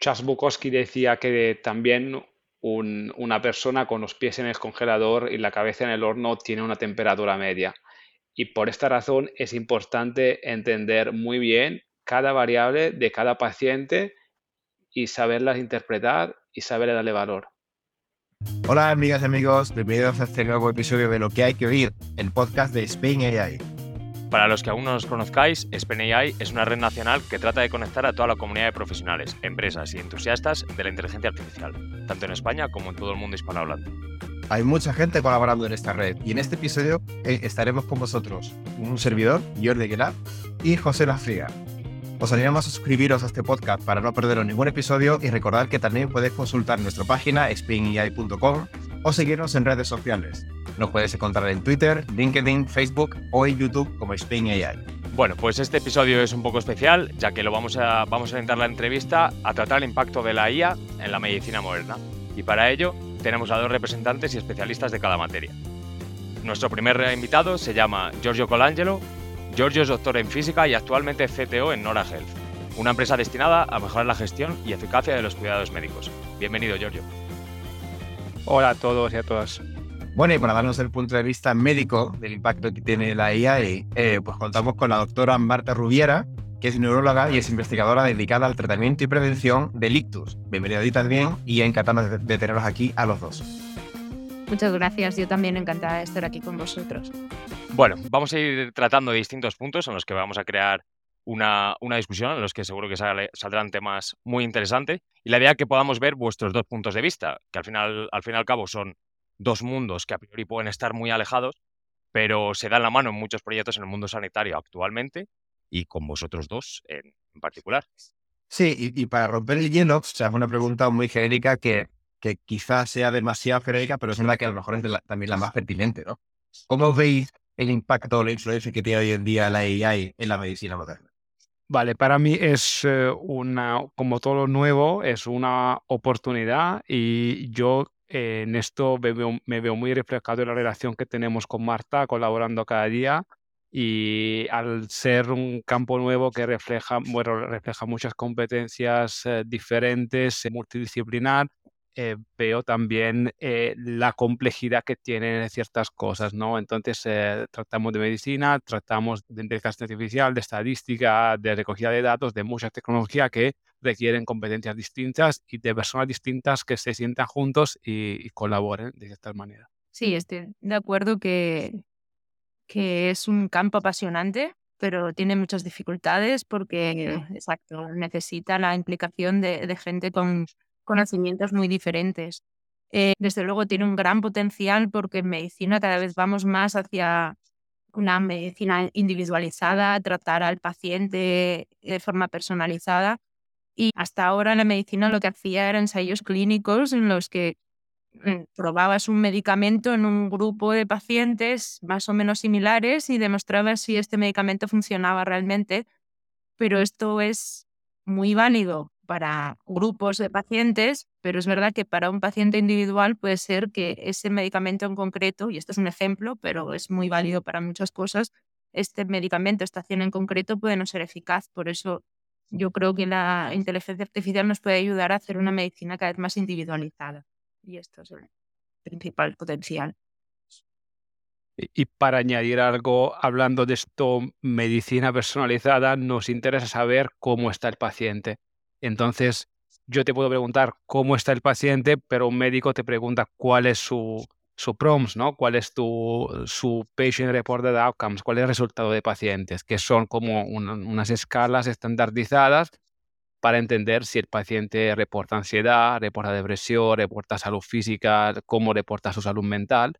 Charles Bukowski decía que también una persona con los pies en el congelador y la cabeza en el horno tiene una temperatura media. Y por esta razón es importante entender muy bien cada variable de cada paciente y saberlas interpretar y saber darle valor. Hola amigas y amigos, bienvenidos a este nuevo episodio de Lo que hay que oír, el podcast de Spain AI. Para los que aún no nos conozcáis, SpenAI es una red nacional que trata de conectar a toda la comunidad de profesionales, empresas y entusiastas de la inteligencia artificial, tanto en España como en todo el mundo hispanohablante. Hay mucha gente colaborando en esta red y en este episodio eh, estaremos con vosotros, un servidor, Jordi Aguilar, y José Lafría. Os animamos a suscribiros a este podcast para no perderos ningún episodio y recordad que también podéis consultar nuestra página spinai.com o seguirnos en redes sociales. Nos puedes encontrar en Twitter, LinkedIn, Facebook o en YouTube como Spain AI. Bueno, pues este episodio es un poco especial, ya que lo vamos a, vamos a orientar la entrevista a tratar el impacto de la IA en la medicina moderna. Y para ello tenemos a dos representantes y especialistas de cada materia. Nuestro primer invitado se llama Giorgio Colangelo. Giorgio es doctor en física y actualmente CTO en Nora Health, una empresa destinada a mejorar la gestión y eficacia de los cuidados médicos. Bienvenido, Giorgio. Hola a todos y a todas. Bueno, y para darnos el punto de vista médico del impacto que tiene la IA, eh, pues contamos con la doctora Marta Rubiera, que es neuróloga y es investigadora dedicada al tratamiento y prevención del ictus. Bienvenida a ti también y encantada de, de tenerlos aquí a los dos. Muchas gracias, yo también encantada de estar aquí con vosotros. Bueno, vamos a ir tratando de distintos puntos en los que vamos a crear una, una, discusión en los que seguro que saldrán temas muy interesantes y la idea es que podamos ver vuestros dos puntos de vista, que al final, al fin y al cabo son dos mundos que a priori pueden estar muy alejados, pero se dan la mano en muchos proyectos en el mundo sanitario actualmente y con vosotros dos en, particular. Sí, y, para romper el hielo, o sea, una pregunta muy genérica que, que quizás sea demasiado genérica, pero es verdad que a lo mejor es también la más pertinente, ¿no? ¿Cómo veis el impacto o la influencia que tiene hoy en día la AI en la medicina moderna? Vale, para mí es eh, una, como todo lo nuevo, es una oportunidad y yo en esto me veo, muy reflejado en la relación que tenemos con Marta, colaborando cada día y al ser un campo nuevo que refleja, bueno, refleja muchas competencias eh, diferentes, eh, multidisciplinar, eh, veo también la complejidad que tienen ciertas cosas, ¿no? Entonces, tratamos de medicina, tratamos de inteligencia artificial, de estadística, de recogida de datos, de mucha tecnología que requieren competencias distintas y de personas distintas que se sientan juntos y, colaboren de esta manera. Sí, estoy de acuerdo que, que es un campo apasionante, pero tiene muchas dificultades porque, exacto, necesita la implicación de, gente con conocimientos muy diferentes. Eh, desde luego tiene un gran potencial porque en medicina cada vez vamos más hacia una medicina individualizada, tratar al paciente de forma personalizada y hasta ahora la medicina lo que hacía eran ensayos clínicos en los que mm, probabas un medicamento en un grupo de pacientes más o menos similares y demostrabas si este medicamento funcionaba realmente. Pero esto es muy válido para grupos de pacientes, pero es verdad que para un paciente individual puede ser que ese medicamento en concreto, y esto es un ejemplo, pero es muy válido para muchas cosas, este medicamento, esta acción en concreto puede no ser eficaz. Por eso yo creo que la inteligencia artificial nos puede ayudar a hacer una medicina cada vez más individualizada. Y esto es el principal potencial. Y para añadir algo, hablando de esto, medicina personalizada, nos interesa saber cómo está el paciente. Entonces, yo te puedo preguntar cómo está el paciente, pero un médico te pregunta cuál es su, su PROMS, ¿no? ¿Cuál es tu, su Patient Reported Outcomes? ¿Cuál es el resultado de pacientes? Que son como unas escalas estandarizadas para entender si el paciente reporta ansiedad, reporta depresión, reporta salud física, cómo reporta su salud mental.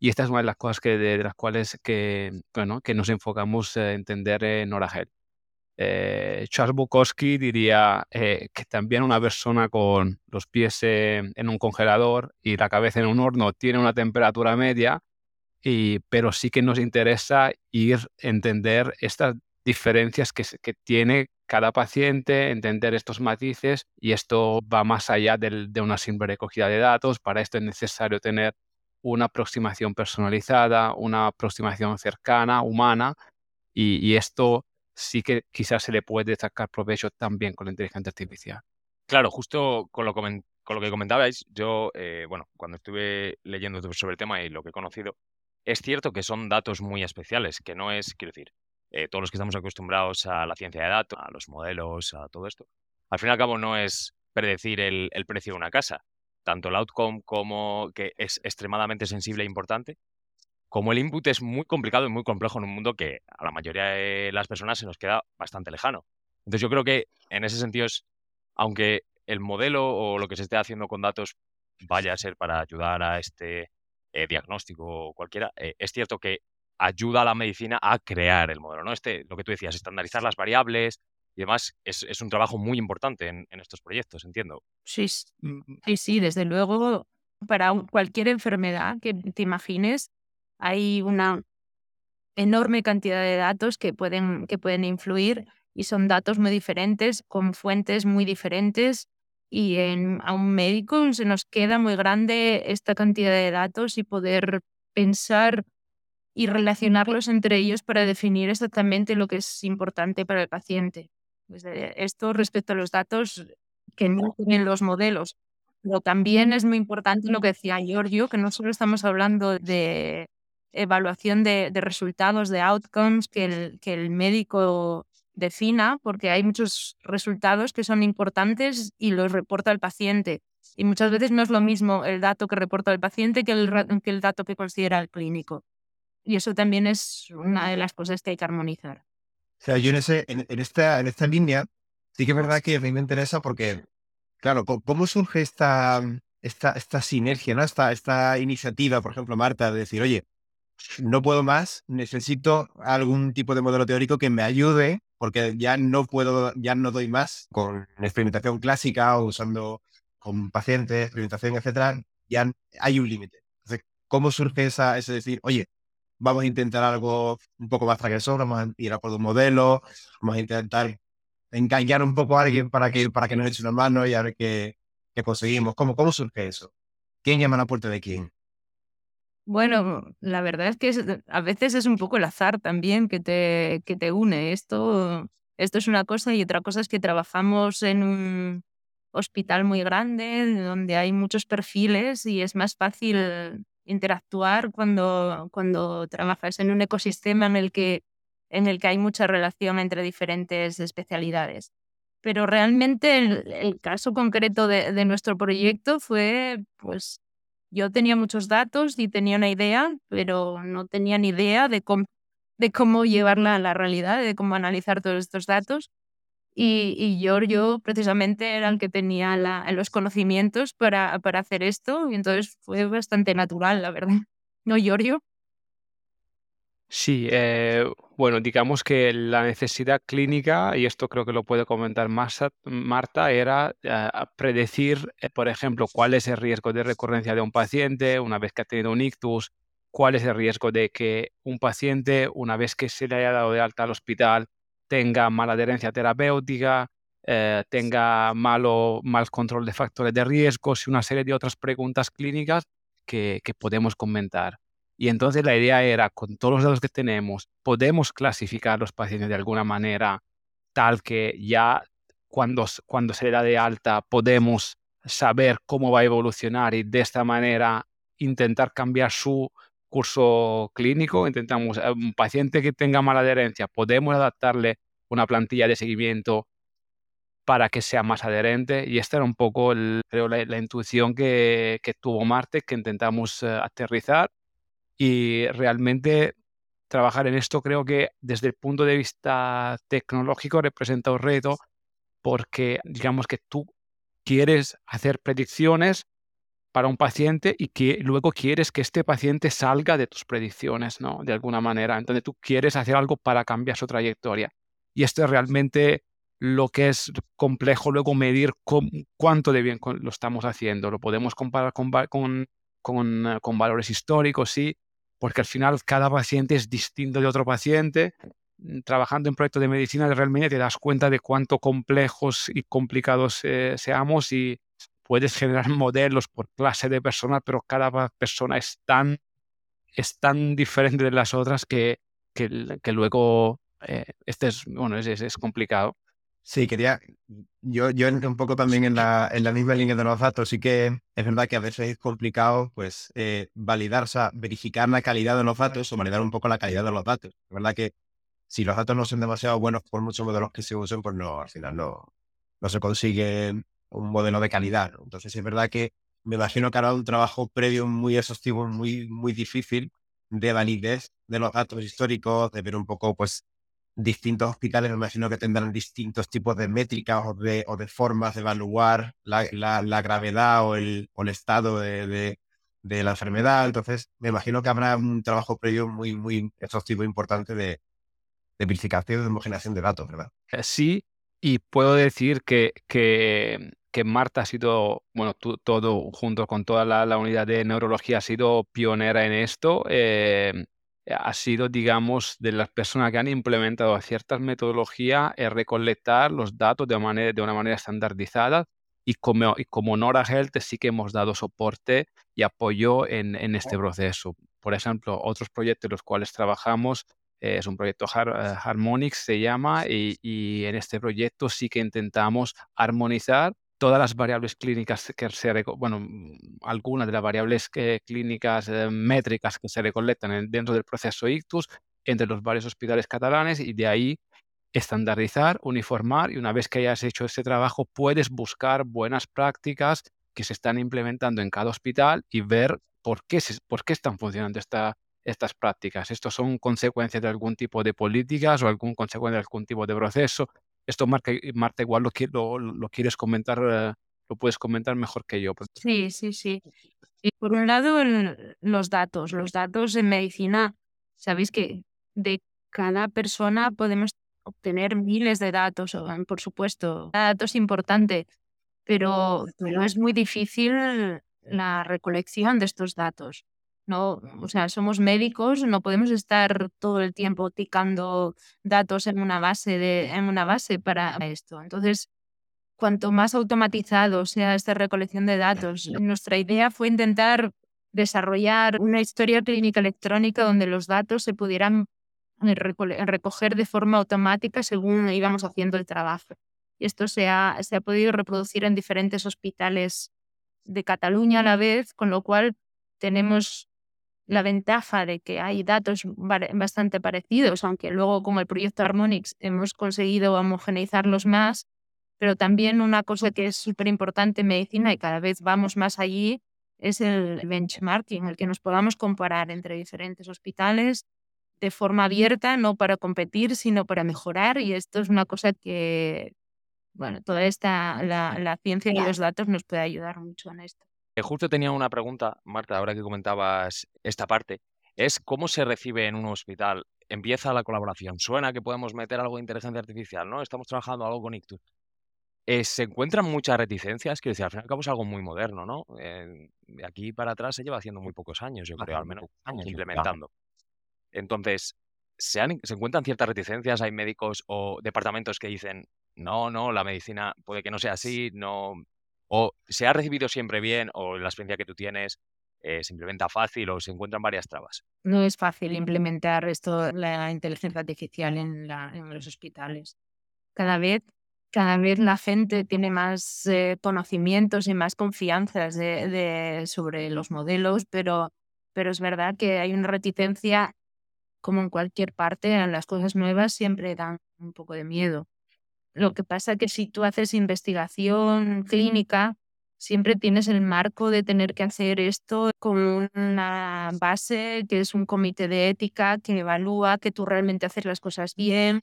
Y esta es una de las cosas que, de, las cuales que, bueno, que nos enfocamos a entender en Oragel. Eh, Charles Bukowski diría eh, que también una persona con los pies en un congelador y la cabeza en un horno tiene una temperatura media, pero sí que nos interesa ir entender estas diferencias que, tiene cada paciente, entender estos matices y esto va más allá de una simple recogida de datos. Para esto es necesario tener una aproximación personalizada, una aproximación cercana, humana, y esto sí que quizás se le puede sacar provecho también con la inteligencia artificial. Claro, justo con lo, con lo que comentabais, yo, eh, bueno, cuando estuve leyendo sobre el tema y lo que he conocido, es cierto que son datos muy especiales, que no es, quiero decir, eh, todos los que estamos acostumbrados a la ciencia de datos, a los modelos, a todo esto, al fin y al cabo no es predecir el, el precio de una casa, tanto el outcome como que es extremadamente sensible e importante, como el input es muy complicado y muy complejo en un mundo que a la mayoría de las personas se nos queda bastante lejano. Entonces yo creo que en ese sentido es, aunque el modelo o lo que se esté haciendo con datos vaya a ser para ayudar a este eh, diagnóstico o cualquiera, eh, es cierto que ayuda a la medicina a crear el modelo, ¿no? Este, lo que tú decías, estandarizar las variables y demás, es, es un trabajo muy importante en, en, estos proyectos, entiendo. Sí, sí, sí, desde luego, para cualquier enfermedad que te imagines, hay una enorme cantidad de datos que pueden, que pueden influir y son datos muy diferentes, con fuentes muy diferentes. Y en, a un médico se nos queda muy grande esta cantidad de datos y poder pensar y relacionarlos entre ellos para definir exactamente lo que es importante para el paciente. Esto respecto a los datos que no tienen los modelos. Pero también es muy importante lo que decía Giorgio, que no solo estamos hablando de evaluación de, de resultados, de outcomes que el, que el médico defina, porque hay muchos resultados que son importantes y los reporta el paciente. Y muchas veces no es lo mismo el dato que reporta el paciente que el, que el dato que considera el clínico. Y eso también es una de las cosas que hay que armonizar. O sea, yo en, ese, en, en esta, en esta línea sí que es verdad que a mí me interesa porque, claro, ¿cómo surge esta, esta, esta sinergia, ¿no? esta, esta iniciativa, por ejemplo, Marta, de decir, oye, no puedo más, necesito algún tipo de modelo teórico que me ayude, porque ya no puedo, ya no doy más con experimentación clásica o usando con pacientes, experimentación, etcétera, ya hay un límite. Entonces, ¿cómo surge esa, ese decir, oye, vamos a intentar algo un poco más transgresor, vamos a ir a por un modelo, vamos a intentar engañar un poco a alguien para que, para que nos eche una mano y a ver qué, qué conseguimos? ¿Cómo, ¿Cómo surge eso? ¿Quién llama a la puerta de quién? Bueno, la verdad es que a veces es un poco el azar también que te, que te une. Esto, esto es una cosa y otra cosa es que trabajamos en un hospital muy grande donde hay muchos perfiles y es más fácil interactuar cuando, cuando trabajas en un ecosistema en el que, en el que hay mucha relación entre diferentes especialidades. Pero realmente el, el caso concreto de, de nuestro proyecto fue pues yo tenía muchos datos y tenía una idea, pero no tenía ni idea de cómo, de cómo llevarla a la realidad, de cómo analizar todos estos datos. Y, y yo, yo precisamente era el que tenía la, los conocimientos para, para hacer esto y entonces fue bastante natural, la verdad. ¿No, Giorgio? Sí, eh, bueno, digamos que la necesidad clínica, y esto creo que lo puede comentar Marta, era eh, predecir, eh, por ejemplo, cuál es el riesgo de recurrencia de un paciente una vez que ha tenido un ictus, cuál es el riesgo de que un paciente, una vez que se le haya dado de alta al hospital, tenga mala adherencia terapéutica, tenga malo, mal control de factores de riesgo y una serie de otras preguntas clínicas que podemos comentar. Y entonces la idea era, con todos los datos que tenemos, podemos clasificar los pacientes de alguna manera tal que ya cuando, cuando se le da de alta podemos saber cómo va a evolucionar y de esta manera intentar cambiar su curso clínico. Intentamos, eh, un paciente que tenga mala adherencia, podemos adaptarle una plantilla de seguimiento para que sea más adherente. Y esta era un poco creo, la, intuición que, que, tuvo Marte, que intentamos uh, aterrizar y realmente trabajar en esto creo que desde el punto de vista tecnológico representa un reto porque digamos que tú quieres hacer predicciones para un paciente y que luego quieres que este paciente salga de tus predicciones, ¿no? De alguna manera. Entonces tú quieres hacer algo para cambiar su trayectoria. Y esto es realmente lo que es complejo luego medir cuánto de bien lo estamos haciendo. Lo podemos comparar con, con, con, eh, con valores históricos, sí, porque al final cada paciente es distinto de otro paciente. Mm, trabajando en proyectos de medicina realmente te das cuenta de cuánto complejos y complicados eh, seamos y puedes generar modelos por clase de personas, pero cada persona es tan, es tan diferente de las otras que, que, luego eh, este es, bueno, es, es complicado. Sí, quería, yo, yo un poco también en la, en la misma línea de los datos, sí que es verdad que a veces es complicado pues eh, validar, o sea, verificar la calidad de los datos o validar un poco la calidad de los datos. Es verdad que si los datos no son demasiado buenos por muchos modelos que se usen, pues no, al final no, no se consigue un modelo de calidad. Entonces es verdad que me imagino que hará un trabajo previo muy exhaustivo, muy, muy difícil de validez de los datos históricos, de ver un poco pues distintos hospitales me imagino que tendrán distintos tipos de métricas o de, o de formas de evaluar la, la, gravedad o el, o el estado de, de, la enfermedad. Entonces, me imagino que habrá un trabajo previo muy, muy exhaustivo e importante de, de verificación y de homogeneación de datos, ¿verdad? Eh, sí, y puedo decir que, que, que Marta ha sido, bueno, todo junto con toda la, la, unidad de neurología ha sido pionera en esto. Eh, ha sido, digamos, de las personas que han implementado ciertas metodologías en recolectar los datos de, manera, de una manera estandardizada y como, y como Nora Health sí que hemos dado soporte y apoyo en, en este proceso. Por ejemplo, otros proyectos en los cuales trabajamos eh, es un proyecto eh, Harmonix, se llama, y, y, en este proyecto sí que intentamos armonizar todas las variables clínicas que se, bueno, algunas de las variables clínicas eh, métricas que se recolectan dentro del proceso ICTUS entre los varios hospitales catalanes y de ahí estandarizar, uniformar y una vez que hayas hecho este trabajo puedes buscar buenas prácticas que se están implementando en cada hospital y ver por qué, por qué están funcionando esta, estas prácticas. Estos son consecuencias de algún tipo de políticas o algún consecuencia de algún tipo de proceso esto, Marta, Marta igual lo, lo, quieres comentar, eh, lo puedes comentar mejor que yo. Pues. Sí, sí, sí. Y por un lado, los datos. Los datos en medicina, sabéis que de cada persona podemos obtener miles de datos, por supuesto. Cada dato es importante, pero, pero es muy difícil la recolección de estos datos. No, o sea, somos médicos, no podemos estar todo el tiempo ticando datos en una base de, en una base para esto. Entonces, cuanto más automatizado sea esta recolección de datos, nuestra idea fue intentar desarrollar una historia clínica electrónica donde los datos se pudieran eh, recoger de forma automática según íbamos haciendo el trabajo. Y esto se ha, se ha podido reproducir en diferentes hospitales de Cataluña a la vez, con lo cual tenemos la ventaja de que hay datos bastante parecidos, aunque luego con el proyecto Harmonix hemos conseguido homogeneizarlos más, pero también una cosa que es súper importante en medicina y cada vez vamos más allí es el benchmarking, el que nos podamos comparar entre diferentes hospitales de forma abierta, no para competir, sino para mejorar. Y esto es una cosa que, bueno, toda esta, la, la ciencia y los datos nos puede ayudar mucho en esto. Justo tenía una pregunta, Marta, ahora que comentabas esta parte, es cómo se recibe en un hospital. Empieza la colaboración. Suena que podemos meter algo de inteligencia artificial, ¿no? Estamos trabajando algo con Ictus. Eh, se encuentran muchas reticencias, quiero decir, al fin y al cabo es algo muy moderno, ¿no? de aquí para atrás se lleva haciendo muy pocos años, yo creo, al menos, implementando. Entonces, ¿se, ¿se encuentran ciertas reticencias? ¿Hay médicos o departamentos que dicen, no, no, la medicina puede que no sea así, no, o se ha recibido siempre bien, o la experiencia que tú tienes eh, se implementa fácil, o se encuentran varias trabas. No es fácil implementar esto, la inteligencia artificial en, los hospitales. Cada vez, cada vez la gente tiene más eh, conocimientos y más confianzas sobre los modelos, pero, pero es verdad que hay una reticencia, como en cualquier parte, en las cosas nuevas siempre dan un poco de miedo. Lo que pasa es que si tú haces investigación clínica, siempre tienes el marco de tener que hacer esto con una base que es un comité de ética que evalúa que tú realmente haces las cosas bien.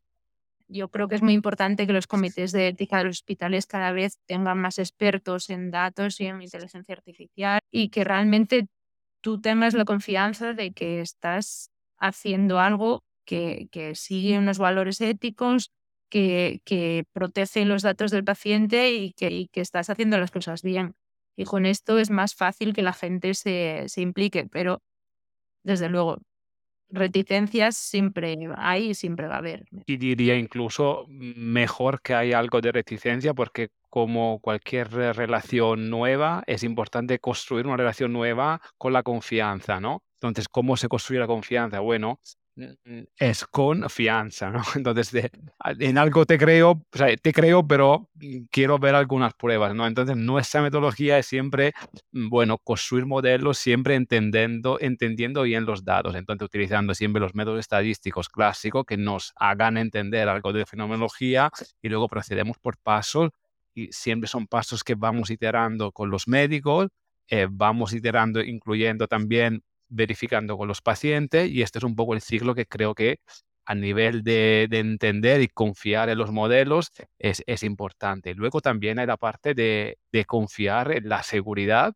Yo creo que es muy importante que los comités de ética de los hospitales cada vez tengan más expertos en datos y en inteligencia artificial y que realmente tú tengas la confianza de que estás haciendo algo que, que sigue unos valores éticos, que, que protege los datos del paciente y que, estás haciendo las cosas bien. Y con esto es más fácil que la gente se, se implique, pero desde luego, reticencias siempre hay y siempre va a haber. Y diría incluso mejor que hay algo de reticencia porque como cualquier relación nueva, es importante construir una relación nueva con la confianza, ¿no? Entonces, ¿cómo se construye la confianza? Bueno, es con fianza, ¿no? Entonces, en algo te creo, te creo, pero quiero ver algunas pruebas, ¿no? Entonces, nuestra metodología es siempre, mm, bueno, construir modelos siempre entendiendo, entendiendo bien los datos, entonces utilizando siempre los métodos estadísticos clásicos que nos hagan entender algo de fenomenología y luego procedemos por pasos y siempre son pasos que vamos iterando con los médicos, eh, vamos iterando, incluyendo también verificando con los pacientes y este es un poco el ciclo que creo que a nivel de, entender y confiar en los modelos es, es, importante. Luego también hay la parte de, confiar en la seguridad,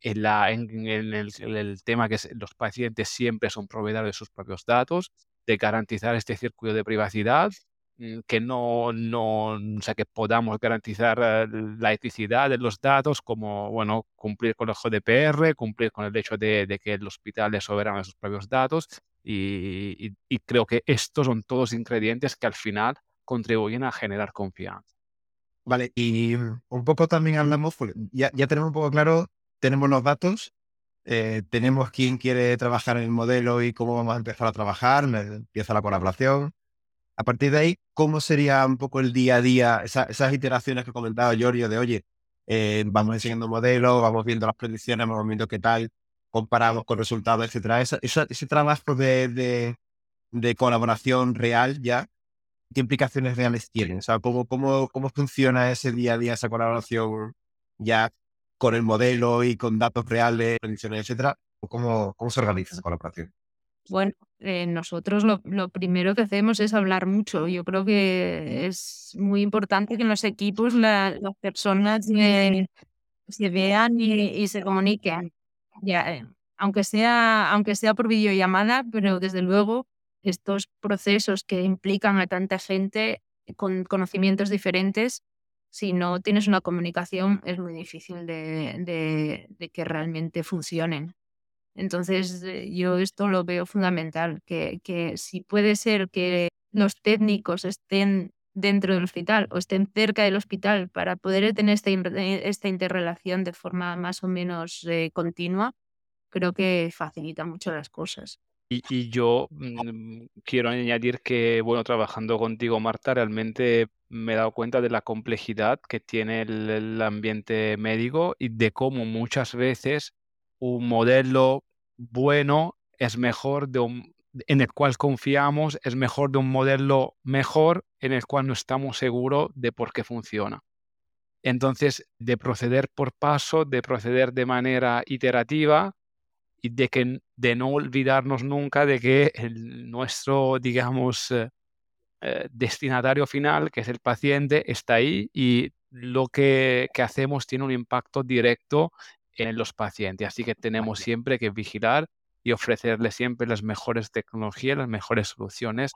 en, la, en, el, tema que los pacientes siempre son proveedores de sus propios datos, de garantizar este circuito de privacidad que no, no, o sea, que podamos garantizar eh, la eticidad de los datos, como, bueno, cumplir con el GDPR, cumplir con el hecho de, que el hospital es soberano de sus propios datos, y, creo que estos son todos ingredientes que al final contribuyen a generar confianza. Vale, y un poco también hablamos, ya, ya tenemos un poco claro, tenemos los datos, eh, tenemos quién quiere trabajar en el modelo y cómo vamos a empezar a trabajar, empieza la colaboración, a partir de ahí, ¿cómo sería un poco el día a día, esas iteraciones que comentaba Giorgio de, oye, eh, vamos enseñando modelos, vamos viendo las predicciones, vamos viendo qué tal, comparamos con resultados, etcétera. ese trabajo de, colaboración real ya, ¿qué implicaciones reales tiene? O sea, ¿cómo, cómo, cómo funciona ese día a día, esa colaboración ya con el modelo y con datos reales, predicciones, etcétera? ¿Cómo, cómo se organiza esa colaboración? Bueno, eh, nosotros lo, primero que hacemos es hablar mucho. Yo creo que es muy importante que en los equipos las personas se vean y, se comuniquen. Ya, eh, aunque, sea, aunque sea por videollamada, pero desde luego estos procesos que implican a tanta gente con conocimientos diferentes, si no tienes una comunicación es muy difícil de que realmente funcionen. Entonces, eh, yo esto lo veo fundamental, que, que si puede ser que los técnicos estén dentro del hospital o estén cerca del hospital para poder tener esta, eh, esta interrelación de forma más o menos eh, continua, creo que facilita mucho las cosas. Y, yo mm, quiero añadir que, bueno, trabajando contigo, Marta, realmente me he dado cuenta de la complejidad que tiene el ambiente médico y de cómo muchas veces un modelo bueno es mejor de un, en el cual confiamos, es mejor de un modelo mejor en el cual no estamos seguros de por qué funciona. Entonces, de proceder por paso, de proceder de manera iterativa y de, que, de no olvidarnos nunca de que nuestro, digamos, eh, eh, destinatario final, que es el paciente, está ahí y lo que hacemos tiene un impacto directo en los pacientes. Así que tenemos siempre que vigilar y ofrecerles siempre las mejores tecnologías, las mejores soluciones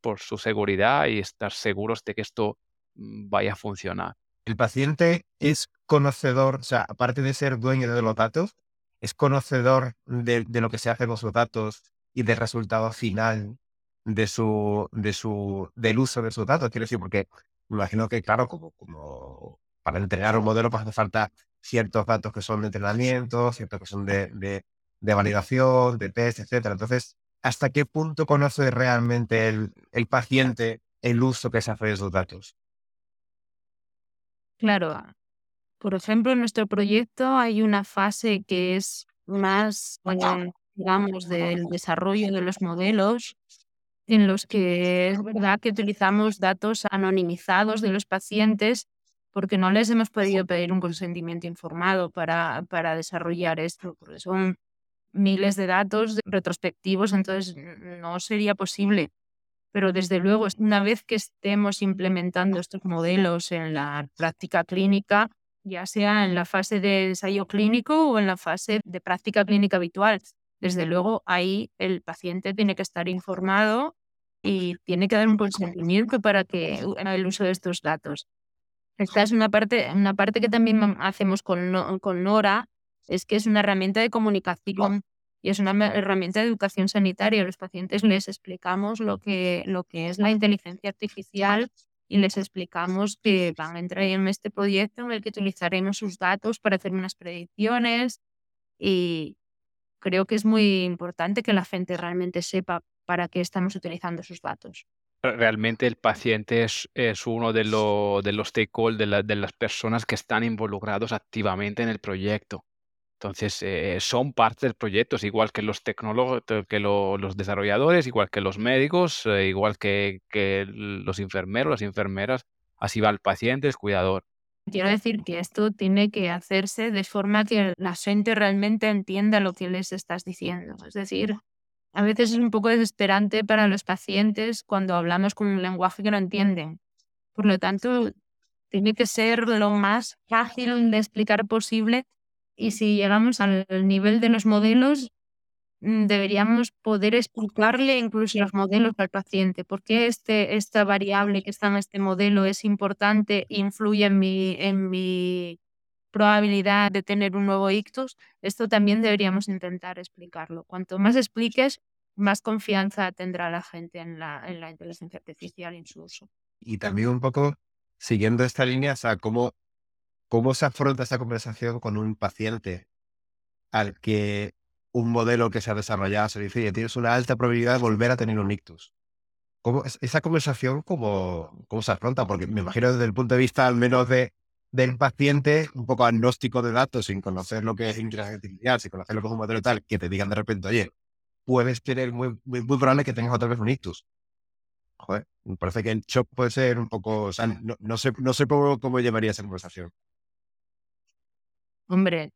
por su seguridad y estar seguros de que esto mm, vaya a funcionar. El paciente es conocedor, o sea, aparte de ser dueño de los datos, es conocedor de, lo que se hace con sus datos y del resultado final de su, de su, del uso de sus datos. Quiero decir, porque me imagino que, claro, como, como para entregar un modelo pues hace falta ciertos datos que son de entrenamiento, ciertos que son de, de, validación, de test, etc. Entonces, ¿hasta qué punto conoce realmente el, el paciente el uso que se hace de esos datos? Claro. Por ejemplo, en nuestro proyecto hay una fase que es más, digamos, del desarrollo de los modelos, en los que es verdad que utilizamos datos anonimizados de los pacientes porque no les hemos podido pedir un consentimiento informado para, para desarrollar esto, porque son miles de datos retrospectivos, entonces no sería posible. Pero desde luego, una vez que estemos implementando estos modelos en la práctica clínica, ya sea en la fase de ensayo clínico o en la fase de práctica clínica habitual, desde luego ahí el paciente tiene que estar informado y tiene que dar un consentimiento para que el uso de estos datos. Esta es una parte, una parte que también hacemos con, con Nora, es que es una herramienta de comunicación y es una herramienta de educación sanitaria. Los pacientes les explicamos lo que, lo que es la inteligencia artificial y les explicamos que van a entrar en este proyecto en el que utilizaremos sus datos para hacer unas predicciones y creo que es muy importante que la gente realmente sepa para qué estamos utilizando sus datos. Realmente el paciente es, es uno de, lo- de los stakeholders, de, la- de las personas que están involucrados activamente en el proyecto. Entonces, eh, son parte del proyecto, es igual que los tecnólogos, que lo- los desarrolladores, igual que los médicos, eh, igual que, que los enfermeros, las enfermeras. Así va el paciente, el cuidador. Quiero decir que esto tiene que hacerse de forma que la gente realmente entienda lo que les estás diciendo. Es decir, a veces es un poco desesperante para los pacientes cuando hablamos con un lenguaje que no entienden. Por lo tanto, tiene que ser lo más fácil de explicar posible y si llegamos al nivel de los modelos, mm, deberíamos poder explicarle incluso los modelos al paciente. ¿Por qué este, esta variable que está en este modelo es importante influye en mi, en mi probabilidad de tener un nuevo ictus? Esto también deberíamos intentar explicarlo. Cuanto más expliques, más confianza tendrá la gente en la, en la inteligencia artificial y en su uso. Y también un poco siguiendo esta línea, o sea, cómo, cómo se afronta esta conversación con un paciente al que un modelo que se ha desarrollado se dice, "Oye, tienes una alta probabilidad de volver a tener un ictus. ¿Cómo, es- esa conversación, cómo, cómo se afronta? Porque me imagino desde el punto de vista al menos de, del paciente, un poco agnóstico de datos, sin conocer lo que es inteligencia artificial, sin conocer lo que es un modelo tal, que te digan de repente, oye, puedes tener muy, muy, muy probable que tengas otra vez un ictus. Joder, me parece que el shock puede ser un poco, o sea, no, no sé, no sé cómo, cómo llevaría esa conversación. Hombre,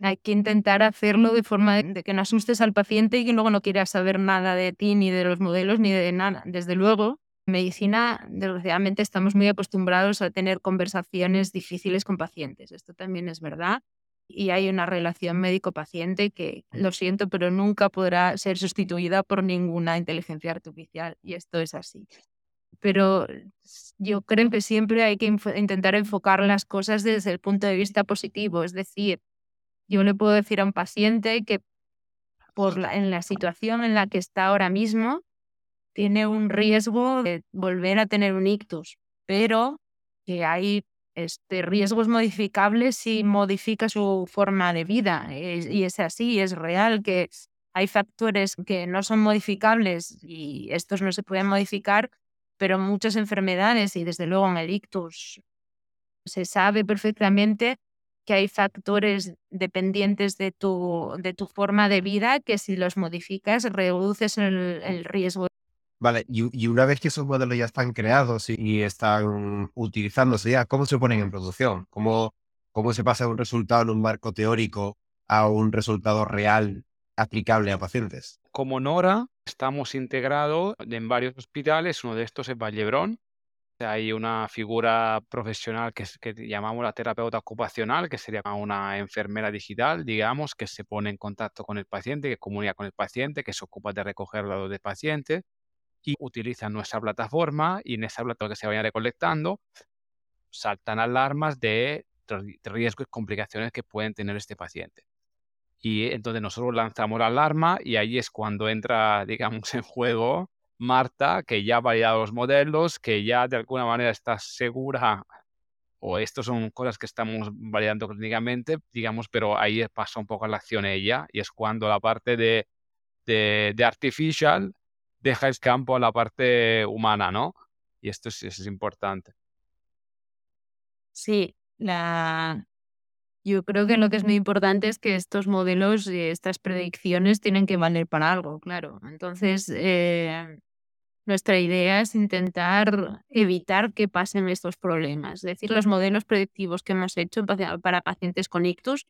hay que intentar hacerlo de forma de, que no asustes al paciente y que luego no quiera saber nada de ti, ni de los modelos, ni de nada. Desde luego, medicina, desgraciadamente, estamos muy acostumbrados a tener conversaciones difíciles con pacientes. Esto también es verdad. Y hay una relación médico-paciente que, lo siento, pero nunca podrá ser sustituida por ninguna inteligencia artificial. Y esto es así. Pero yo creo que siempre hay que intentar enfocar las cosas desde el punto de vista positivo. Es decir, yo le puedo decir a un paciente que por la, en la situación en la que está ahora mismo tiene un riesgo de volver a tener un ictus, pero que hay este, riesgos modificables si modifica su forma de vida. Es- y es así, es real que hay factores que no son modificables y estos no se pueden modificar, pero muchas enfermedades y desde luego en el ictus se sabe perfectamente que hay factores dependientes de tu, de tu forma de vida que si los modificas reduces el, el riesgo. Vale, y, y una vez que esos modelos ya están creados y, y están utilizándose ya, ¿cómo se ponen en producción? ¿Cómo, ¿Cómo se pasa un resultado en un marco teórico a un resultado real aplicable a pacientes? Como Nora, estamos integrados en varios hospitales. Uno de estos es Vallebrón. Hay una figura profesional que, que llamamos la terapeuta ocupacional, que sería una enfermera digital, digamos, que se pone en contacto con el paciente, que comunica con el paciente, que se ocupa de recoger datos del paciente y utiliza nuestra plataforma y en esa plataforma que se vayan recolectando saltan alarmas de ri- riesgos y complicaciones que pueden tener este paciente. Y entonces nosotros lanzamos la alarma y ahí es cuando entra, digamos, en juego Marta, que ya ha validado los modelos, que ya de alguna manera está segura, o estas son cosas que estamos validando clínicamente, digamos, pero ahí pasa un poco la acción ella, y es cuando la parte de, de artificial deja el campo a la parte humana, ¿no? Y esto es, importante. Sí, la... yo creo que lo que es muy importante es que estos modelos y estas predicciones tienen que valer para algo, claro. Entonces, eh, nuestra idea es intentar evitar que pasen estos problemas. Es decir, los modelos predictivos que hemos hecho pa- para pacientes con ictus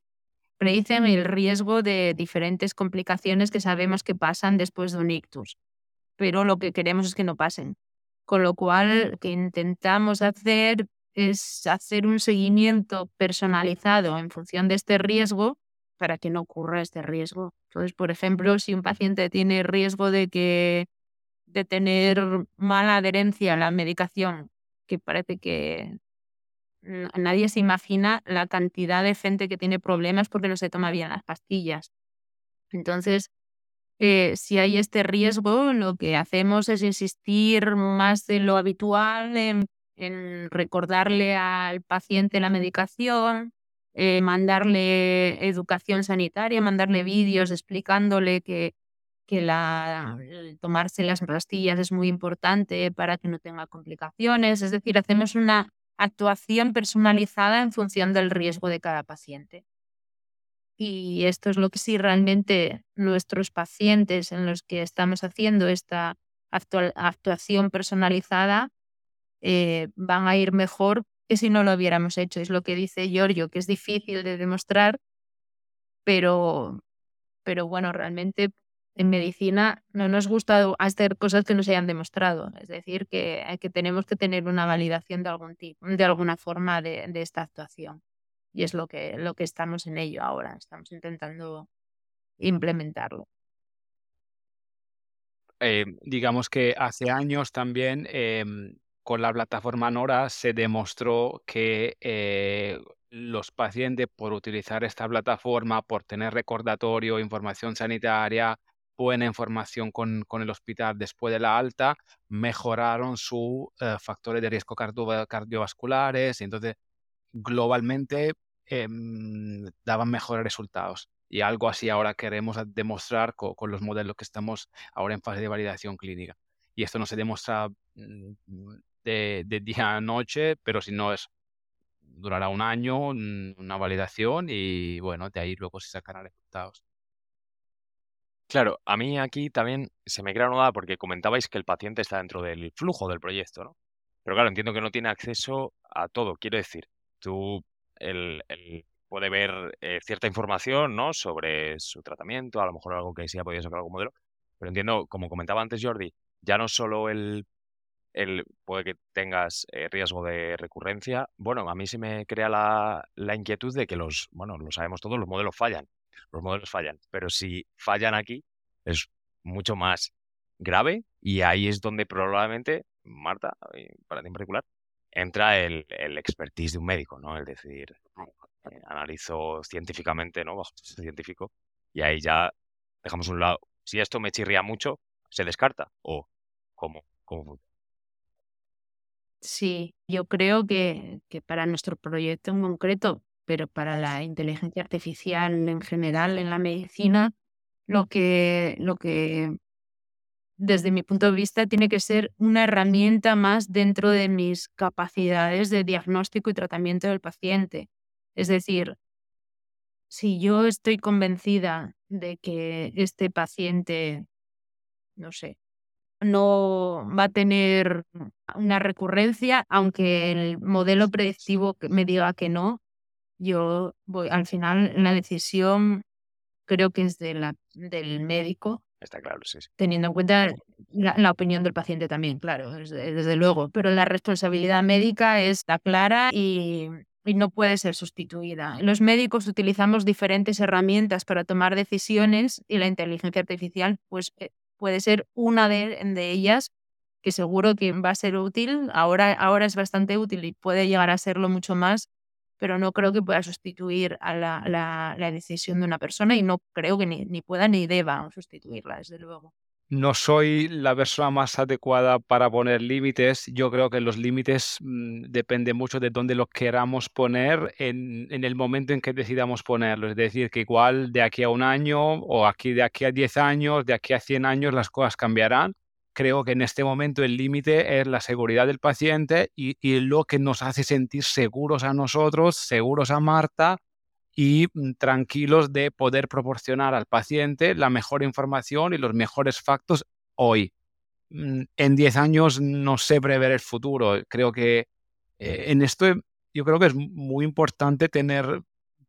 predicen el riesgo de diferentes complicaciones que sabemos que pasan después de un ictus, pero lo que queremos es que no pasen. Con lo cual, lo que intentamos hacer es hacer un seguimiento personalizado en función de este riesgo para que no ocurra este riesgo. Entonces, por ejemplo, si un paciente tiene riesgo de que de tener mala adherencia a la medicación, que parece que nadie se imagina la cantidad de gente que tiene problemas porque no se toma bien las pastillas. Entonces, eh, si hay este riesgo, lo que hacemos es insistir más de lo habitual en, en recordarle al paciente la medicación, eh, mandarle educación sanitaria, mandarle vídeos explicándole que que la, tomarse las pastillas es muy importante para que no tenga complicaciones. Es decir, hacemos una actuación personalizada en función del riesgo de cada paciente. Y esto es lo que sí realmente nuestros pacientes en los que estamos haciendo esta actuación personalizada eh, van a ir mejor que si no lo hubiéramos hecho. Es lo que dice Giorgio, que es difícil de demostrar, pero, pero bueno, realmente en medicina no nos gusta hacer cosas que no se hayan demostrado. Es decir, que, que tenemos que tener una validación de algún tipo, de alguna forma de, de esta actuación. Y es lo que, lo que estamos en ello ahora. Estamos intentando implementarlo. Eh, digamos que hace años también em, con la plataforma Nora se demostró que eh, los pacientes por utilizar esta plataforma, por tener recordatorio, información sanitaria, buena información con, con el hospital después de la alta, mejoraron sus eh, factores de riesgo cardiovasculares, entonces globalmente em, daban mejores resultados. Y algo así ahora queremos demostrar con, los modelos que estamos ahora en fase de validación clínica. Y esto no se demuestra mm, de, de día a noche, pero si no es durará un año, una validación y bueno, de ahí luego se sacarán resultados. Claro, a mí aquí también se me crea una duda porque comentabais que el paciente está dentro del flujo del proyecto, ¿no? Pero claro, entiendo que no tiene acceso a todo. Quiero decir, tú el, puede ver eh, cierta información, ¿no? Sobre su tratamiento, a lo mejor algo que sí ha podido sacar algún modelo. Pero entiendo, como comentaba antes Jordi, ya no solo el, el puede que tengas eh, riesgo de recurrencia. Bueno, a mí sí me crea la, la inquietud de que los, bueno, lo sabemos todos, los modelos fallan los modelos fallan. Pero si fallan aquí, es mucho más grave y ahí es donde probablemente, Marta, para ti en particular, entra el, el expertise de un médico, ¿no? Es decir, eh, analizo científicamente, ¿no? Bajo científico, y ahí ya dejamos un lado. Si esto me chirría mucho, ¿se descarta? ¿O cómo? ¿Cómo Sí, yo creo que, que para nuestro proyecto en concreto pero para la inteligencia artificial en general en la medicina, lo que, lo que desde mi punto de vista tiene que ser una herramienta más dentro de mis capacidades de diagnóstico y tratamiento del paciente. Es decir, si yo estoy convencida de que este paciente, no sé, no va a tener una recurrencia, aunque el modelo predictivo me diga que no, yo voy, al final la decisión creo que es de la, del médico. Está claro, sí. Teniendo en cuenta la, opinión del paciente también, claro, desde, luego. Pero la responsabilidad médica está clara y, y no puede ser sustituida. Los médicos utilizamos diferentes herramientas para tomar decisiones y la inteligencia artificial pues, eh, puede ser una de, de ellas que seguro que va a ser útil. Ahora, ahora es bastante útil y puede llegar a serlo mucho más pero no creo que pueda sustituir a la, la, decisión de una persona y no creo que ni, ni, pueda ni deba sustituirla, desde luego. No soy la persona más adecuada para poner límites. Yo creo que los límites mmm, depende mucho de dónde los queramos poner en, en, el momento en que decidamos ponerlo. Es decir, que igual de aquí a un año o aquí de aquí a 10 años, de aquí a 100 años, las cosas cambiarán creo que en este momento el límite es la seguridad del paciente y, y, lo que nos hace sentir seguros a nosotros, seguros a Marta y mm, tranquilos de poder proporcionar al paciente la mejor información y los mejores factos hoy. Mm, en 10 años no sé prever el futuro. Creo que eh, en esto yo creo que es muy importante tener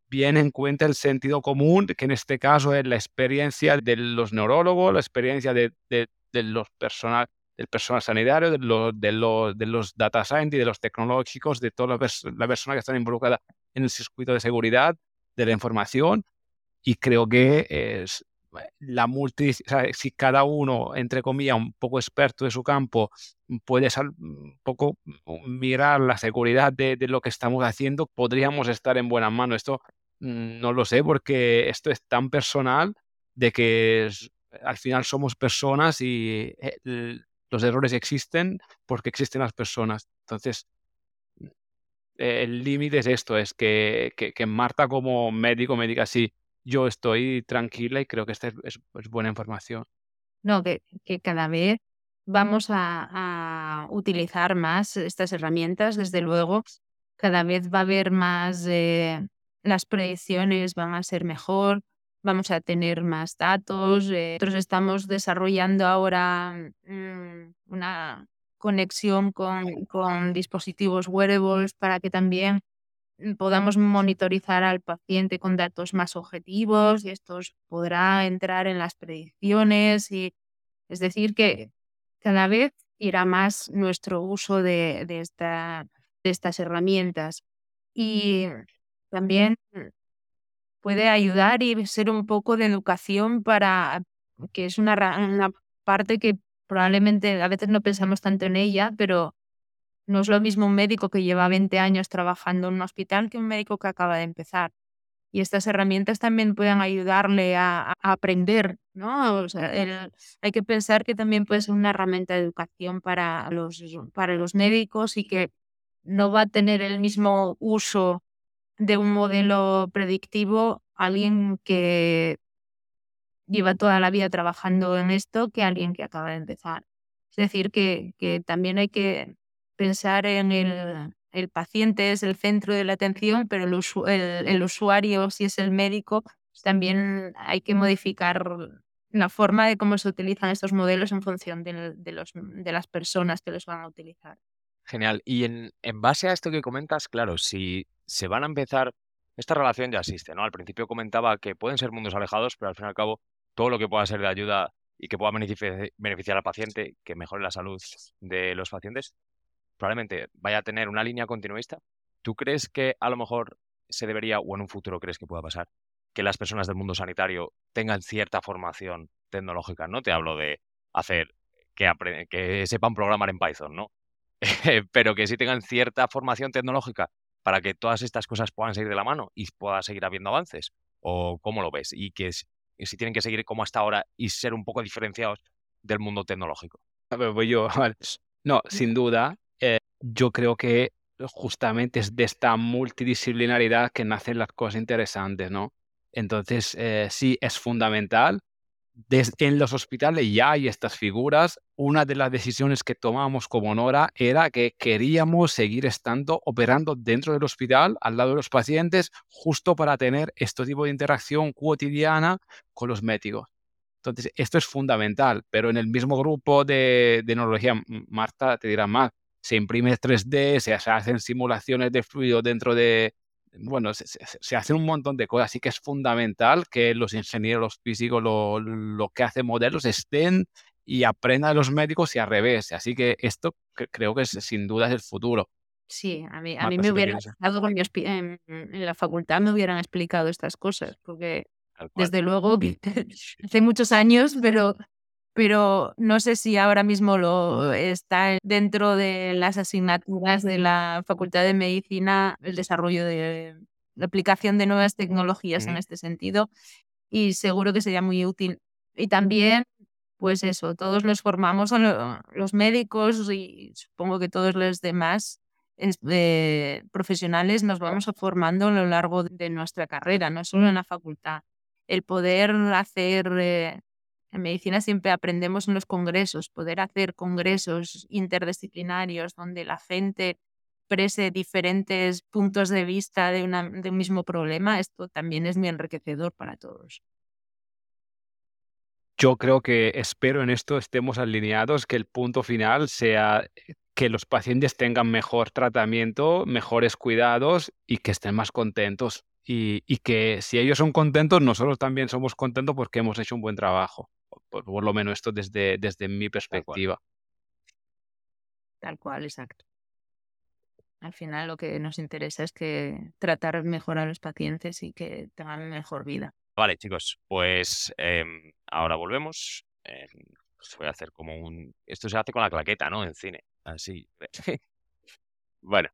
bien en cuenta el sentido común, que en este caso es la experiencia de los neurólogos, la experiencia de, de de los personal, del personal sanitario, de los, de los, de los data scientists, de los tecnológicos, de toda la, pers la que está involucrada en el circuito de seguridad de la información. Y creo que es la multi, o sea, si cada uno, entre comillas, un poco experto de su campo, puede un poco mirar la seguridad de, de, lo que estamos haciendo, podríamos estar en buenas manos. Esto mm, no lo sé porque esto es tan personal de que al final somos personas y eh, los errores existen porque existen las personas. Entonces, el límite es esto, es que, que, Marta como médico me diga, sí, yo estoy tranquila y creo que esta es, buena información. no, que, que cada vez vamos a, a utilizar más estas herramientas, desde luego, cada vez va a haber más, eh, las predicciones van a ser mejor, vamos a tener más datos. eh, Nosotros estamos desarrollando ahora mm, una conexión con, con dispositivos wearables para que también mm, podamos monitorizar al paciente con datos más objetivos y esto podrá entrar en las predicciones y es decir que cada vez irá más nuestro uso de, de, esta, de estas herramientas y también puede ayudar y ser un poco de educación para que es una, parte que probablemente a veces no pensamos tanto en ella, pero no es lo mismo un médico que lleva 20 años trabajando en un hospital que un médico que acaba de empezar. Y estas herramientas también pueden ayudarle a, a aprender, ¿no? O sea, el- hay que pensar que también puede ser una herramienta de educación para los, para los médicos y que no va a tener el mismo uso de un modelo predictivo alguien que lleva toda la vida trabajando en esto que alguien que acaba de empezar. Es decir, que, que también hay que pensar en el, el paciente es el centro de la atención, pero el, usu- el, el usuario, si es el médico, también hay que modificar la forma de cómo se utilizan estos modelos en función de, los, de las personas que los van a utilizar. Genial. Y en, en base a esto que comentas, claro, si se van a empezar, esta relación ya existe, ¿no? Al principio comentaba que pueden ser mundos alejados, pero al fin y al cabo, todo lo que pueda ser de ayuda y que pueda benefici- beneficiar al paciente, que mejore la salud de los pacientes, probablemente vaya a tener una línea continuista. ¿Tú crees que a lo mejor se debería, o en un futuro crees que pueda pasar, que las personas del mundo sanitario tengan cierta formación tecnológica? No te hablo de hacer que, que sepan programar en Python, ¿no? Pero que sí tengan cierta formación tecnológica para que todas estas cosas puedan seguir de la mano y pueda seguir habiendo avances? ¿O cómo lo ves? Y que si tienen que seguir como hasta ahora y ser un poco diferenciados del mundo tecnológico. A ver, voy yo. No, sin duda, eh, yo creo que justamente es de esta multidisciplinaridad que nacen las cosas interesantes, ¿no? Entonces, eh, sí, es fundamental. En los hospitales ya hay estas figuras. Una de las decisiones que tomamos como Nora era que queríamos seguir estando operando dentro del hospital, al lado de los pacientes, justo para tener este tipo de interacción cotidiana con los médicos. Entonces, esto es fundamental, pero en el mismo grupo de, de neurología, Marta te dirá más, se imprime 3D, se, se hacen simulaciones de fluido dentro de, bueno, se, se- hacen un montón de cosas, así que es fundamental que los ingenieros, los físicos, lo, lo que hacen modelos estén y aprendan de los médicos y al revés. Así que esto cre- creo que es, sin duda es el futuro. Sí, a mí, a Marta, mí me te hubiera gustado con mi en, en la facultad me hubieran explicado estas cosas, porque desde luego hace muchos años, pero, pero no sé si ahora mismo lo está dentro de las asignaturas de la Facultad de Medicina el desarrollo de la aplicación de nuevas tecnologías en este sentido y seguro que sería muy útil. Y también, pues eso, todos nos formamos, los médicos y supongo que todos los demás eh, profesionales nos vamos formando a lo largo de nuestra carrera, no solo en la facultad. El poder hacer, eh, en medicina siempre aprendemos en los congresos, poder hacer congresos interdisciplinarios donde la gente exprese diferentes puntos de vista de, un mismo problema, esto también es muy enriquecedor para todos. Yo creo que espero en esto estemos alineados, que el punto final sea que los pacientes tengan mejor tratamiento, mejores cuidados y que estén más contentos. Y, y que si ellos son contentos, nosotros también somos contentos porque hemos hecho un buen trabajo. Por, por lo menos esto desde, desde mi perspectiva. Tal cual, exacto. Al final lo que nos interesa es que tratar mejor a los pacientes y que tengan mejor vida. Vale, chicos, pues em, ahora volvemos. Em, voy a hacer como un... Esto se hace con la claqueta, ¿no? En cine. Así. Bueno.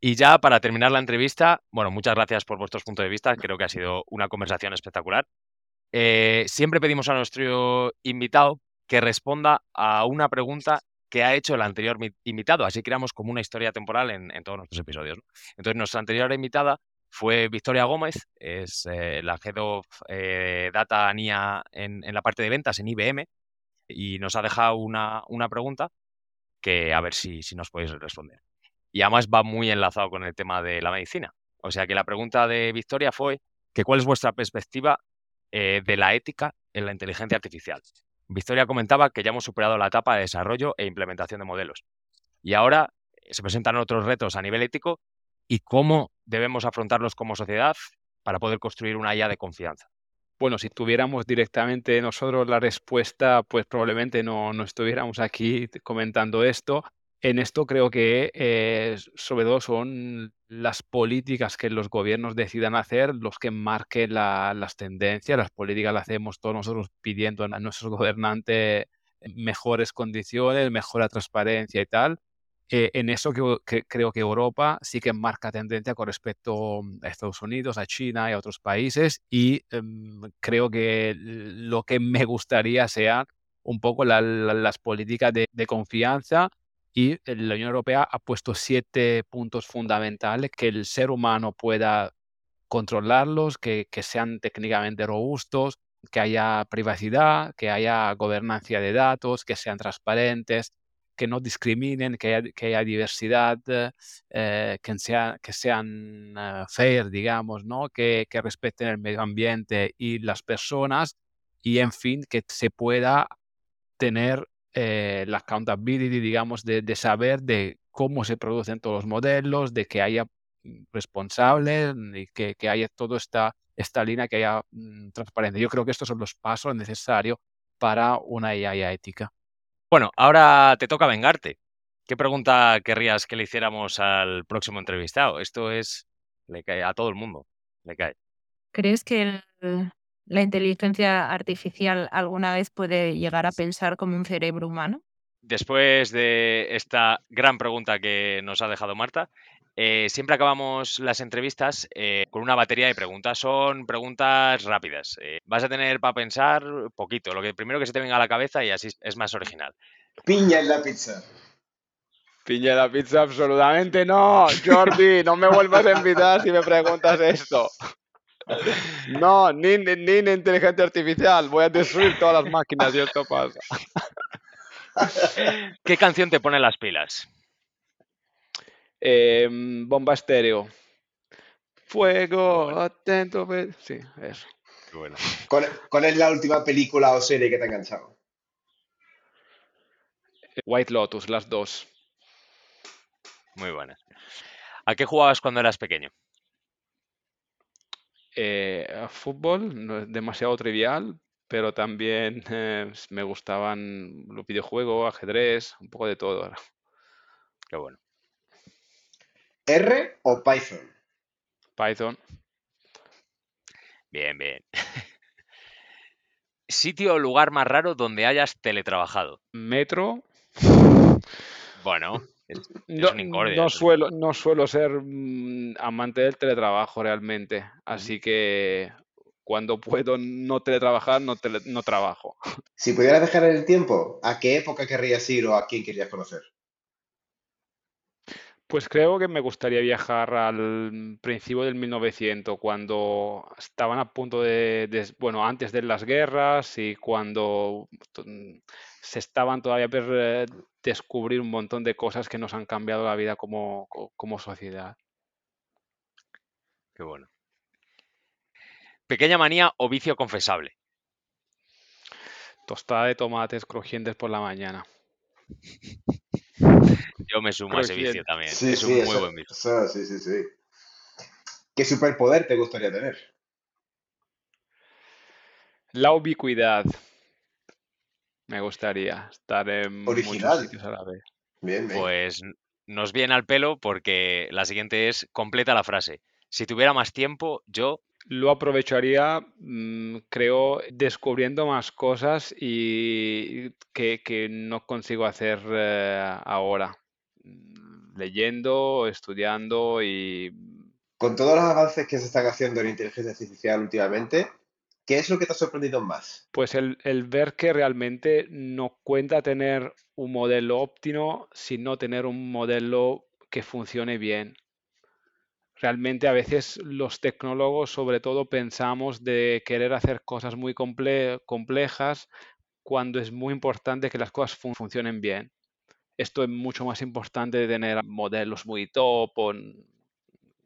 Y ya para terminar la entrevista, bueno, muchas gracias por vuestros puntos de vista. Creo que ha sido una conversación espectacular. Eh, siempre pedimos a nuestro invitado que responda a una pregunta que ha hecho el anterior invitado. Así creamos como una historia temporal en, todos nuestros episodios. Entonces, nuestra anterior invitada fue Victoria Gómez, es eh, la Head of eh, Data NIA en, la parte de ventas en IBM. y nos ha dejado una, una pregunta que a ver si, si nos podéis responder. Y además va muy enlazado con el tema de la medicina. O sea que la pregunta de Victoria fue que cuál es vuestra perspectiva eh, de la ética en la inteligencia artificial. Victoria comentaba que ya hemos superado la etapa de desarrollo e implementación de modelos. Y ahora eh, se presentan otros retos a nivel ético y cómo debemos afrontarlos como sociedad para poder construir una IA de confianza. Bueno, si tuviéramos directamente nosotros la respuesta, pues probablemente no, no estuviéramos aquí comentando esto. En esto creo que eh, sobre todo son las políticas que los gobiernos decidan hacer los que marquen las tendencias. Las políticas las hacemos todos nosotros pidiendo a nuestros gobernantes mejores condiciones, mejor transparencia y tal. Eh, en eso creo que Europa sí que marca tendencia con respecto a Estados Unidos, a China y a otros países y em, creo que lo que me gustaría sea un poco las políticas de, confianza y la Unión Europea ha puesto siete puntos fundamentales que el ser humano pueda controlarlos, que, que sean técnicamente robustos, que haya privacidad, que haya gobernancia de datos, que sean transparentes, que no discriminen, que haya, que haya diversidad, eh, que, sea, que sean eh, fair, digamos, ¿no? Que, que, respeten el medio ambiente y las personas y, en fin, que se pueda tener eh, la accountability, digamos, de, de, saber de cómo se producen todos los modelos, de que haya mm, responsables y que, que haya toda esta, esta línea, que haya mm, transparencia. Yo creo que estos son los pasos necesarios para una IA ética. Bueno, ahora te toca vengarte. ¿Qué pregunta querrías que le hiciéramos al próximo entrevistado? Esto es, le cae a todo el mundo, le cae. ¿Crees que la inteligencia artificial alguna vez puede llegar a pensar como un cerebro humano? Después de esta gran pregunta que nos ha dejado Marta, eh, siempre acabamos las entrevistas eh, con una batería de preguntas. Son preguntas rápidas. Eh, vas a tener para pensar poquito, lo que primero que se te venga a la cabeza y así es más original. Piña en la pizza. Piña en la pizza, absolutamente no. Jordi, no me vuelvas a invitar si me preguntas esto. No, ni, ni, ni inteligencia artificial. Voy a destruir todas las máquinas y esto pasa. ¿Qué canción te pone las pilas? Eh, bomba estéreo. Fuego, atento. Sí, eso. Bueno. ¿Cuál, es la última película o serie que te ha enganchado? White Lotus, las dos. Muy buenas. ¿A qué jugabas cuando eras pequeño? Eh, fútbol, no es demasiado trivial, pero también eh, me gustaban los videojuegos, ajedrez, un poco de todo. Qué bueno. ¿R o Python? Python. Bien, bien. ¿Sitio o lugar más raro donde hayas teletrabajado? Metro. Bueno, no, suelo, no suelo ser mm, amante del teletrabajo realmente, así que cuando puedo no teletrabajar, no, no trabajo. Si pudieras dejar el tiempo, ¿a qué época querrías ir o a quién querías conocer? Pues creo que me gustaría viajar al principio del 1900, cuando estaban a punto de, bueno, antes de las guerras y cuando se estaban todavía por eh, descubrir un montón de cosas que nos han cambiado la vida como, como sociedad. Qué bueno. Pequeña manía o vicio confesable. Tostada de tomates crujientes por la mañana. Yo me sumo a ese vicio también. es un muy buen vicio. sí, sí, sí. ¿Qué superpoder te gustaría tener? La ubicuidad. Me gustaría estar en muchos sitios a la vez. Bien, bien. Pues nos viene al pelo porque la siguiente es completa la frase. Si tuviera más tiempo, yo lo aprovecharía, mm, creo, descubriendo más cosas y que, no consigo hacer eh, ahora. Mm, leyendo, estudiando y... Con todos los avances que se están haciendo en inteligencia artificial últimamente, ¿qué es lo que te ha sorprendido más? Pues el, el ver que realmente no cuenta tener un modelo óptimo, sino tener un modelo que funcione bien realmente a veces los tecnólogos sobre todo pensamos de querer hacer cosas muy complejas, cuando es muy importante que las cosas funcionen bien. Esto es mucho más importante de tener modelos muy top o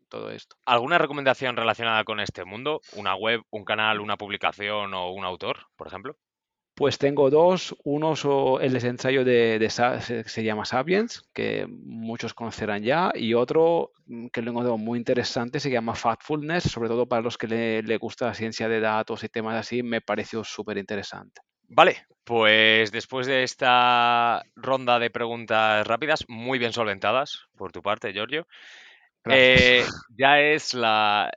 todo esto. ¿Alguna recomendación relacionada con este mundo? ¿Una web, un canal, una publicación o un autor, por ejemplo? Pues tengo dos. Uno es el ensayo de, se, llama Sapiens, que muchos conocerán ya, y otro mm, que lo encontrado muy interesante se llama Factfulness, sobre todo para los que le, le gusta la ciencia de datos y temas así, me pareció súper interesante. Vale, pues después de esta ronda de preguntas rápidas, muy bien solventadas por tu parte, Giorgio, eh, ya es la,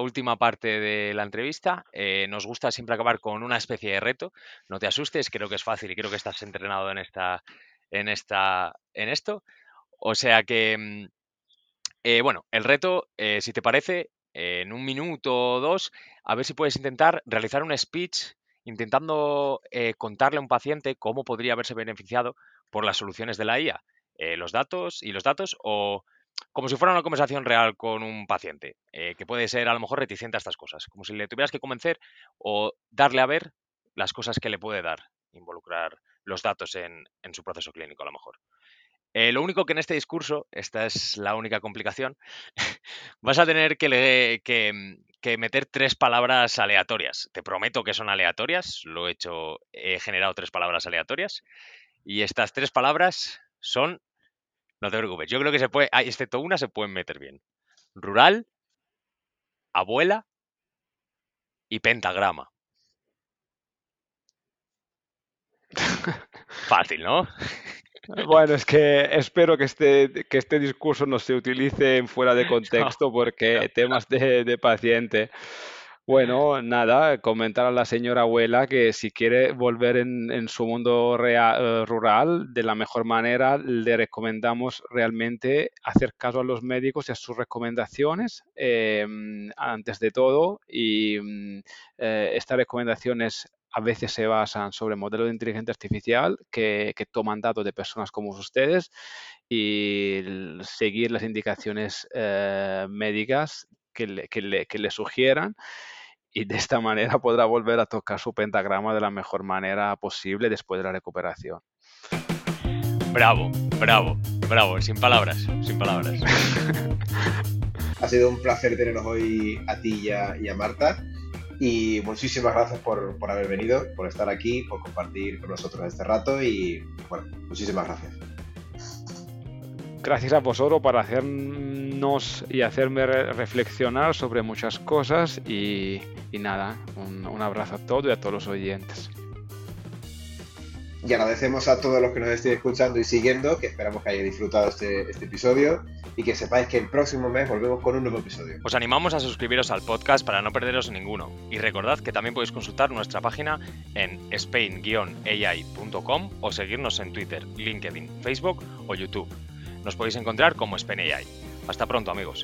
última parte de la entrevista. Eh, nos gusta siempre acabar con una especie de reto. No te asustes, creo que es fácil y creo que estás entrenado en esta, en esta, en esto. O sea que, mm, eh, bueno, el reto, si te parece, en un minuto o dos, a ver si puedes intentar realizar un speech intentando contarle a un paciente cómo podría haberse beneficiado por las soluciones de la IA, los datos y los datos o como si fuera una conversación real con un paciente, eh, que puede ser a lo mejor reticente a estas cosas, como si le tuvieras que convencer o darle a ver las cosas que le puede dar, involucrar los datos en, su proceso clínico a lo mejor. Eh, lo único que en este discurso, esta es la única complicación, vas a tener que, que, meter tres palabras aleatorias. Te prometo que son aleatorias, lo he hecho, he generado tres palabras aleatorias, y estas tres palabras son no te preocupes. Yo creo que se puede, excepto una, se pueden meter bien. Rural, abuela y pentagrama. Fácil, ¿no? Bueno, es que espero que este, que este discurso no se utilice fuera de contexto porque temas de, de paciente. Bueno, nada, comentar a la señora abuela que si quiere volver en, su mundo eh, rural de la mejor manera, le recomendamos realmente hacer caso a los médicos y a sus recomendaciones em, antes de todo. Y mm, eh, estas recomendaciones a veces se basan sobre modelos de inteligencia artificial que, toman datos de personas como ustedes y seguir las indicaciones eh, médicas que le, que le sugieran y de esta manera podrá volver a tocar su pentagrama de la mejor manera posible después de la recuperación. Bravo, bravo, bravo, sin palabras, sin palabras. ha sido un placer tenernos hoy a ti y a, Marta. Y muchísimas gracias por, por, haber venido, por estar aquí, por compartir con nosotros este rato y bueno, muchísimas gracias gracias a vosotros para hacernos y hacerme reflexionar sobre muchas cosas y, nada, un, abrazo a todos y a todos los oyentes. Y agradecemos a todos los que nos estén escuchando y siguiendo, que esperamos que hayáis disfrutado este, este episodio y que sepáis que el próximo mes volvemos con un nuevo episodio. Os animamos a suscribiros al podcast para no perderos ninguno. Y recordad que también podéis consultar nuestra página en spain-ai.com o seguirnos en Twitter, LinkedIn, Facebook o YouTube. Nos podéis encontrar como SpenAI. Hasta pronto amigos.